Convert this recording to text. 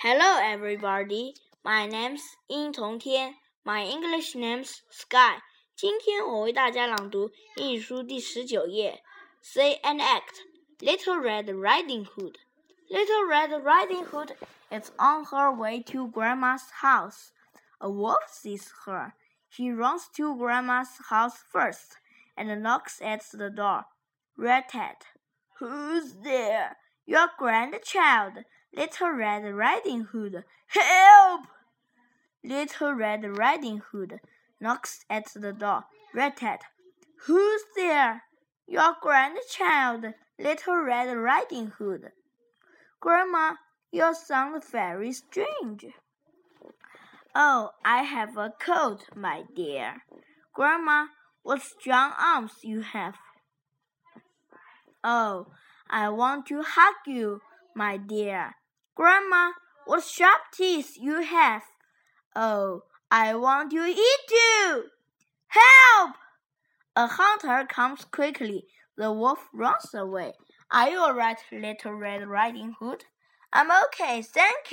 Hello, everybody. My name's 殷同天. My English name's Sky. 今天我为大家朗读英语书第十九页。Say and act. Little Red Riding Hood. Little Red Riding Hood is on her way to Grandma's house. A wolf sees her. He runs to Grandma's house first and knocks at the door. Rat-tat. Who's there? Your grandchild, Little Red Riding Hood. Help! Little Red Riding Hood knocks at the door. Rat-tat. Who's there? Your grandchild, Little Red Riding Hood. Grandma, you sound very strange. Oh, I have a cold, my dear. Grandma, what strong arms you have. Oh, I want to hug you, my dear. Grandma, what sharp teeth you have. Oh, I want to eat you. Help! A hunter comes quickly. The wolf runs away. Are you all right, little Red Riding Hood? I'm okay, thank you.